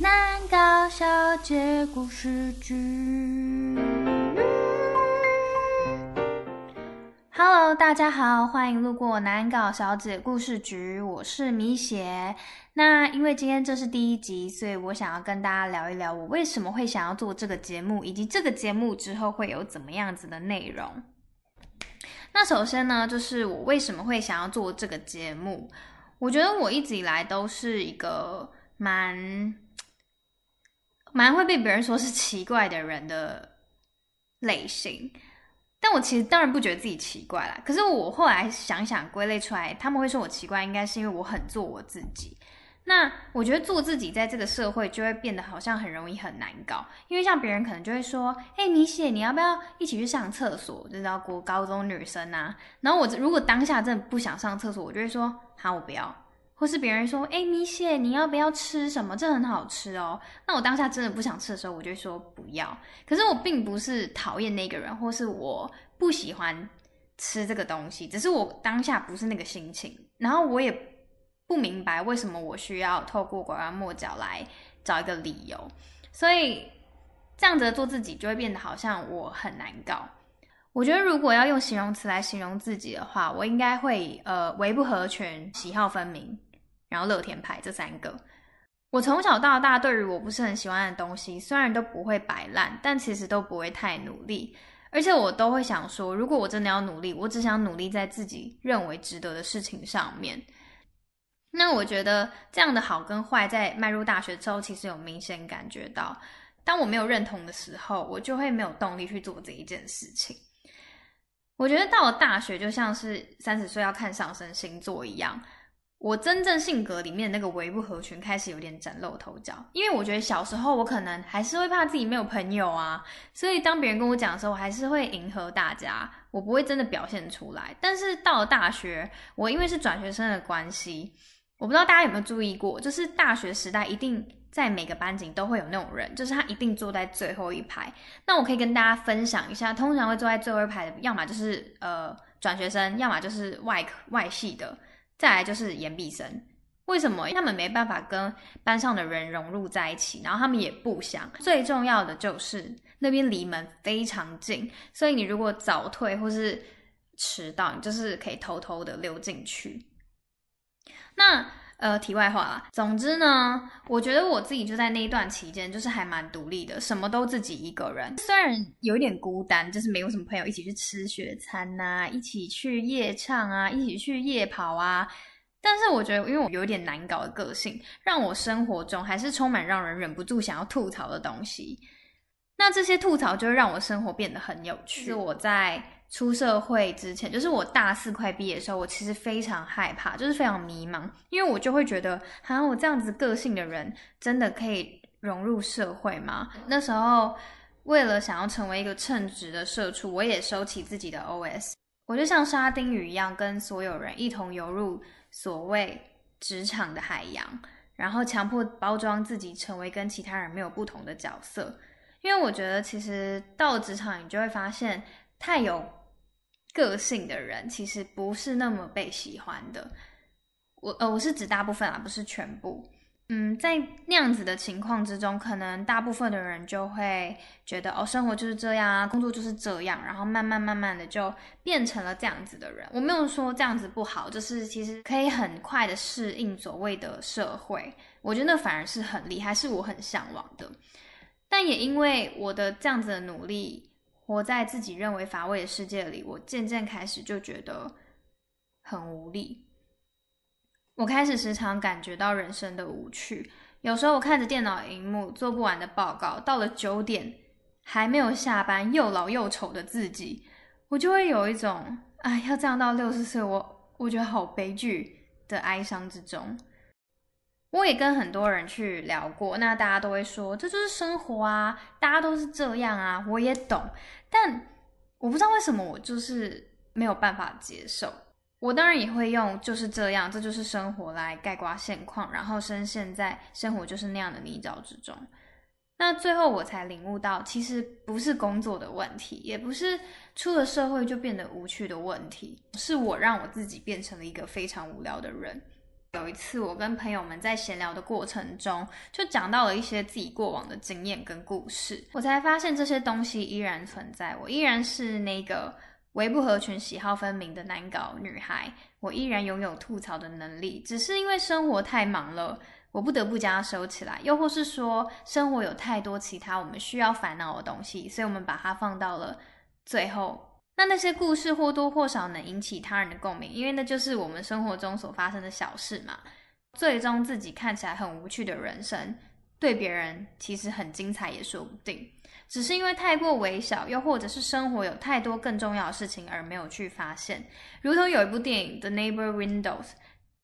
南搞小姐故事剧。Hello，大家好，欢迎路过南搞小姐故事局，我是米雪。那因为今天这是第一集，所以我想要跟大家聊一聊我为什么会想要做这个节目，以及这个节目之后会有怎么样子的内容。那首先呢，就是我为什么会想要做这个节目？我觉得我一直以来都是一个蛮蛮会被别人说是奇怪的人的类型，但我其实当然不觉得自己奇怪啦。可是我后来想想归类出来，他们会说我奇怪，应该是因为我很做我自己。那我觉得做自己在这个社会就会变得好像很容易很难搞，因为像别人可能就会说：“哎，米雪，你要不要一起去上厕所？”就知道国高中女生啊。然后我如果当下真的不想上厕所，我就会说：“好，我不要。”或是别人说：“哎，米雪，你要不要吃什么？这很好吃哦。”那我当下真的不想吃的时候，我就说不要。可是我并不是讨厌那个人，或是我不喜欢吃这个东西，只是我当下不是那个心情。然后我也。不明白为什么我需要透过拐弯抹角来找一个理由，所以这样子做自己就会变得好像我很难搞。我觉得如果要用形容词来形容自己的话，我应该会呃，唯不合群、喜好分明，然后乐天派这三个。我从小到大对于我不是很喜欢的东西，虽然都不会摆烂，但其实都不会太努力，而且我都会想说，如果我真的要努力，我只想努力在自己认为值得的事情上面。那我觉得这样的好跟坏，在迈入大学之后，其实有明显感觉到，当我没有认同的时候，我就会没有动力去做这一件事情。我觉得到了大学，就像是三十岁要看上升星座一样，我真正性格里面那个唯不合群开始有点崭露头角。因为我觉得小时候我可能还是会怕自己没有朋友啊，所以当别人跟我讲的时候，我还是会迎合大家，我不会真的表现出来。但是到了大学，我因为是转学生的关系。我不知道大家有没有注意过，就是大学时代一定在每个班级都会有那种人，就是他一定坐在最后一排。那我可以跟大家分享一下，通常会坐在最后一排的，要么就是呃转学生，要么就是外外系的，再来就是研毕生。为什么？他们没办法跟班上的人融入在一起，然后他们也不想。最重要的就是那边离门非常近，所以你如果早退或是迟到，你就是可以偷偷的溜进去。那呃，题外话啦，总之呢，我觉得我自己就在那一段期间，就是还蛮独立的，什么都自己一个人。虽然有一点孤单，就是没有什么朋友一起去吃雪餐呐，一起去夜唱啊，一起去夜跑啊。但是我觉得，因为我有点难搞的个性，让我生活中还是充满让人忍不住想要吐槽的东西。那这些吐槽就会让我生活变得很有趣。是我在。出社会之前，就是我大四快毕业的时候，我其实非常害怕，就是非常迷茫，因为我就会觉得，好像我这样子个性的人，真的可以融入社会吗？那时候，为了想要成为一个称职的社畜，我也收起自己的 OS，我就像沙丁鱼一样，跟所有人一同游入所谓职场的海洋，然后强迫包装自己，成为跟其他人没有不同的角色。因为我觉得，其实到了职场，你就会发现，太有。个性的人其实不是那么被喜欢的，我呃我是指大部分啊，不是全部。嗯，在那样子的情况之中，可能大部分的人就会觉得哦，生活就是这样啊，工作就是这样，然后慢慢慢慢的就变成了这样子的人。我没有说这样子不好，就是其实可以很快的适应所谓的社会，我觉得那反而是很厉害，是我很向往的。但也因为我的这样子的努力。活在自己认为乏味的世界里，我渐渐开始就觉得很无力。我开始时常感觉到人生的无趣。有时候我看着电脑荧幕做不完的报告，到了九点还没有下班，又老又丑的自己，我就会有一种哎，要这样到六十岁，我我觉得好悲剧的哀伤之中。我也跟很多人去聊过，那大家都会说这就是生活啊，大家都是这样啊，我也懂，但我不知道为什么我就是没有办法接受。我当然也会用就是这样，这就是生活来概括现况，然后深陷在生活就是那样的泥沼之中。那最后我才领悟到，其实不是工作的问题，也不是出了社会就变得无趣的问题，是我让我自己变成了一个非常无聊的人。有一次，我跟朋友们在闲聊的过程中，就讲到了一些自己过往的经验跟故事，我才发现这些东西依然存在。我依然是那个唯不合群、喜好分明的难搞女孩，我依然拥有吐槽的能力，只是因为生活太忙了，我不得不将它收起来。又或是说，生活有太多其他我们需要烦恼的东西，所以我们把它放到了最后。那那些故事或多或少能引起他人的共鸣，因为那就是我们生活中所发生的小事嘛。最终自己看起来很无趣的人生，对别人其实很精彩也说不定。只是因为太过微小，又或者是生活有太多更重要的事情而没有去发现。如同有一部电影《The Neighbor Windows》，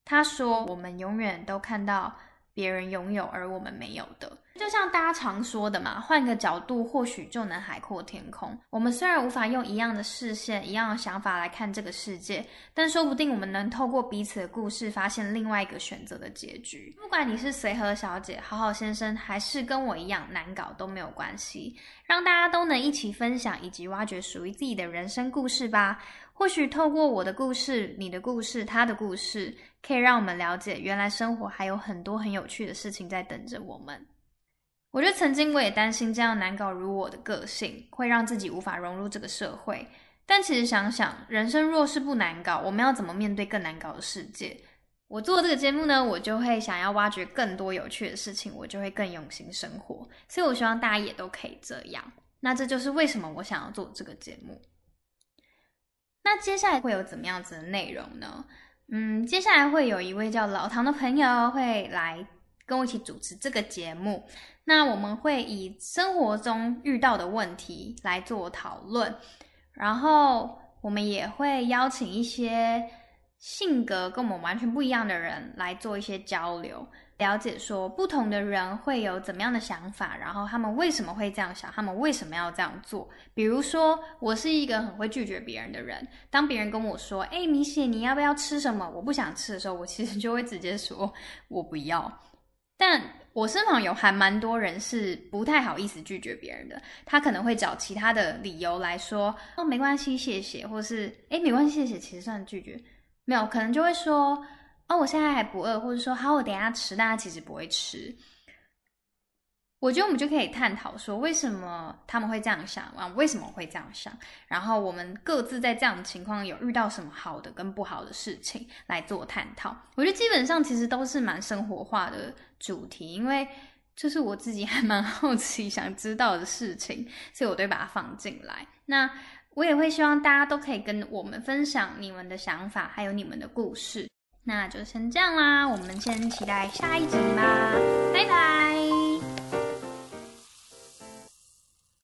他说：“我们永远都看到别人拥有而我们没有的。”就像大家常说的嘛，换个角度或许就能海阔天空。我们虽然无法用一样的视线、一样的想法来看这个世界，但说不定我们能透过彼此的故事，发现另外一个选择的结局。不管你是随和小姐、好好先生，还是跟我一样难搞，都没有关系。让大家都能一起分享以及挖掘属于自己的人生故事吧。或许透过我的故事、你的故事、他的故事，可以让我们了解，原来生活还有很多很有趣的事情在等着我们。我觉得曾经我也担心这样难搞如我的个性会让自己无法融入这个社会，但其实想想，人生若是不难搞，我们要怎么面对更难搞的世界？我做这个节目呢，我就会想要挖掘更多有趣的事情，我就会更用心生活。所以我希望大家也都可以这样。那这就是为什么我想要做这个节目。那接下来会有怎么样子的内容呢？嗯，接下来会有一位叫老唐的朋友会来。跟我一起主持这个节目，那我们会以生活中遇到的问题来做讨论，然后我们也会邀请一些性格跟我们完全不一样的人来做一些交流，了解说不同的人会有怎么样的想法，然后他们为什么会这样想，他们为什么要这样做。比如说，我是一个很会拒绝别人的人，当别人跟我说：“哎，米雪，你要不要吃什么？”我不想吃的时候，我其实就会直接说：“我不要。”但我身旁有还蛮多人是不太好意思拒绝别人的，他可能会找其他的理由来说，哦，没关系，谢谢，或是，哎没关系，谢谢，其实算拒绝，没有，可能就会说，哦，我现在还不饿，或者说，好，我等下吃，但他其实不会吃。我觉得我们就可以探讨说，为什么他们会这样想啊？为什么会这样想？然后我们各自在这样的情况有遇到什么好的跟不好的事情来做探讨。我觉得基本上其实都是蛮生活化的主题，因为这是我自己还蛮 好奇想知道的事情，所以我都把它放进来。那我也会希望大家都可以跟我们分享你们的想法，还有你们的故事。那就先这样啦，我们先期待下一集吧，拜拜。